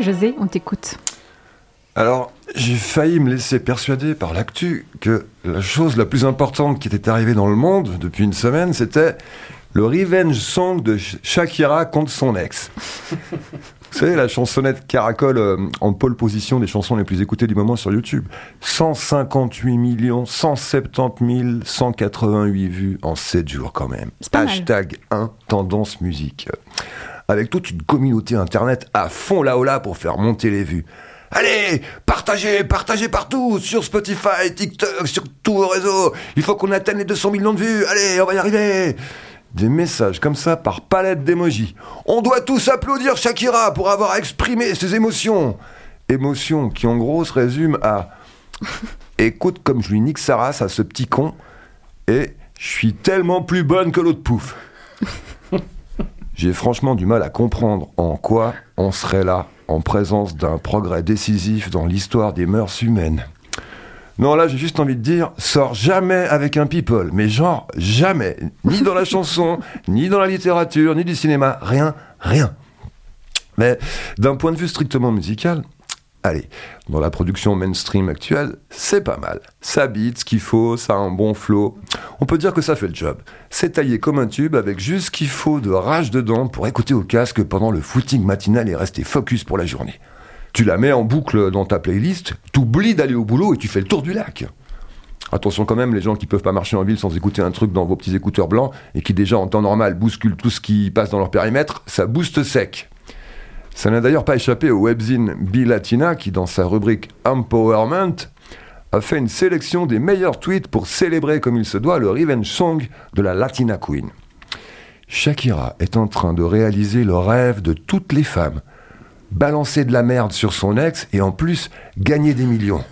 José, on t'écoute. Alors, j'ai failli me laisser persuader par l'actu que la chose la plus importante qui était arrivée dans le monde depuis une semaine, c'était le revenge song de Shakira contre son ex. Vous savez, la chansonnette caracole euh, en pole position des chansons les plus écoutées du moment sur YouTube. 158 millions, 170 000, 188 vues en 7 jours quand même. Hashtag 1 tendance musique. Avec toute une communauté internet à fond là haut là pour faire monter les vues. Allez, partagez, partagez partout, sur Spotify, TikTok, sur tous vos réseaux. Il faut qu'on atteigne les 200 millions de vues. Allez, on va y arriver des messages comme ça par palette d'émojis. On doit tous applaudir Shakira pour avoir exprimé ses émotions. Émotions qui en gros se résument à Écoute comme je lui nique sa race à ce petit con et je suis tellement plus bonne que l'autre pouf. J'ai franchement du mal à comprendre en quoi on serait là en présence d'un progrès décisif dans l'histoire des mœurs humaines. Non, là, j'ai juste envie de dire, sors jamais avec un people. Mais genre, jamais. Ni dans la chanson, ni dans la littérature, ni du cinéma. Rien, rien. Mais d'un point de vue strictement musical, allez, dans la production mainstream actuelle, c'est pas mal. Ça beat ce qu'il faut, ça a un bon flow. On peut dire que ça fait le job. C'est taillé comme un tube avec juste ce qu'il faut de rage dedans pour écouter au casque pendant le footing matinal et rester focus pour la journée tu la mets en boucle dans ta playlist, t'oublies d'aller au boulot et tu fais le tour du lac. Attention quand même, les gens qui peuvent pas marcher en ville sans écouter un truc dans vos petits écouteurs blancs et qui déjà en temps normal bousculent tout ce qui passe dans leur périmètre, ça booste sec. Ça n'a d'ailleurs pas échappé au webzine Bilatina qui, dans sa rubrique Empowerment, a fait une sélection des meilleurs tweets pour célébrer comme il se doit le revenge song de la Latina Queen. Shakira est en train de réaliser le rêve de toutes les femmes balancer de la merde sur son ex et en plus gagner des millions.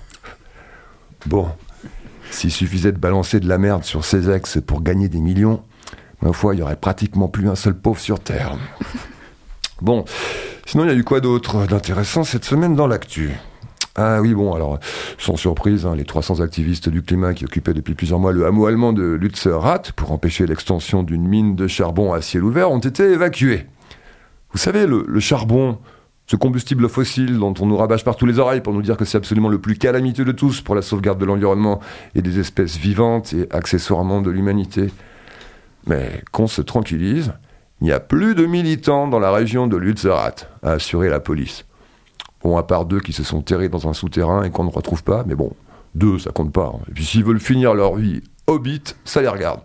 Bon, s'il suffisait de balancer de la merde sur ses ex pour gagner des millions, ma foi, il y aurait pratiquement plus un seul pauvre sur Terre. Bon, sinon il y a eu quoi d'autre d'intéressant cette semaine dans l'actu? Ah oui, bon, alors, sans surprise, hein, les 300 activistes du climat qui occupaient depuis plusieurs mois le hameau allemand de Lutzerat pour empêcher l'extension d'une mine de charbon à ciel ouvert ont été évacués. Vous savez, le charbon, ce combustible fossile dont on nous rabâche partout les oreilles pour nous dire que c'est absolument le plus calamiteux de tous pour la sauvegarde de l'environnement et des espèces vivantes et accessoirement de l'humanité. Mais qu'on se tranquillise, il n'y a plus de militants dans la région de Lutzerat, a assuré la police. Bon, à part deux qui se sont terrés dans un souterrain et qu'on ne retrouve pas, mais bon, deux, ça compte pas. Hein. Et puis s'ils veulent finir leur vie hobbit, ça les regarde.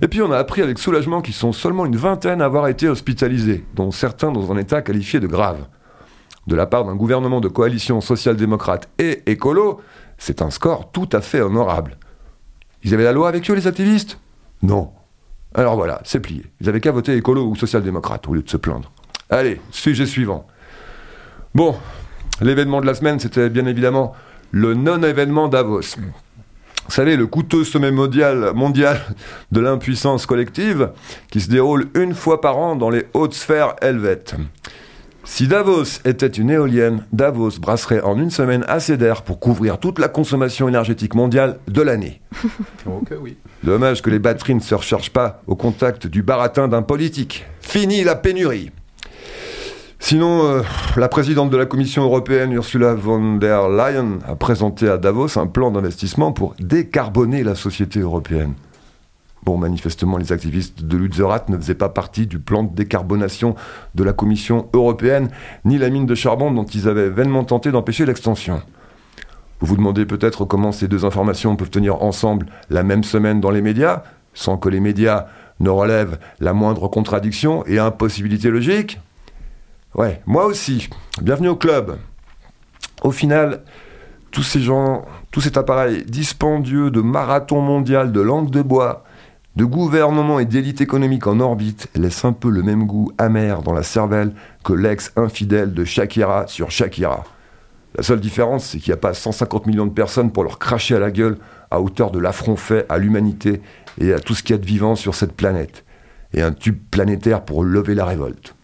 Et puis on a appris avec soulagement qu'ils sont seulement une vingtaine à avoir été hospitalisés, dont certains dans un état qualifié de grave. De la part d'un gouvernement de coalition social-démocrate et écolo, c'est un score tout à fait honorable. Ils avaient la loi avec eux, les activistes? Non. Alors voilà, c'est plié. Ils avaient qu'à voter écolo ou social-démocrate au lieu de se plaindre. Allez, sujet suivant. Bon, l'événement de la semaine, c'était bien évidemment le non-événement Davos. Vous savez, le coûteux sommet mondial, mondial de l'impuissance collective qui se déroule une fois par an dans les hautes sphères helvètes. Si Davos était une éolienne, Davos brasserait en une semaine assez d'air pour couvrir toute la consommation énergétique mondiale de l'année. oui. Dommage que les batteries ne se rechargent pas au contact du baratin d'un politique. Fini la pénurie. Sinon, euh, la présidente de la Commission européenne, Ursula von der Leyen, a présenté à Davos un plan d'investissement pour décarboner la société européenne. Bon, manifestement, les activistes de Lutzerat ne faisaient pas partie du plan de décarbonation de la Commission européenne, ni la mine de charbon dont ils avaient vainement tenté d'empêcher l'extension. Vous vous demandez peut-être comment ces deux informations peuvent tenir ensemble la même semaine dans les médias, sans que les médias ne relèvent la moindre contradiction et impossibilité logique Ouais, moi aussi. Bienvenue au club. Au final, tous ces gens, tout cet appareil dispendieux de marathon mondial de langue de bois, de gouvernement et d'élite économique en orbite laisse un peu le même goût amer dans la cervelle que l'ex infidèle de Shakira sur Shakira. La seule différence, c'est qu'il n'y a pas 150 millions de personnes pour leur cracher à la gueule à hauteur de l'affront fait à l'humanité et à tout ce qu'il y a de vivant sur cette planète. Et un tube planétaire pour lever la révolte.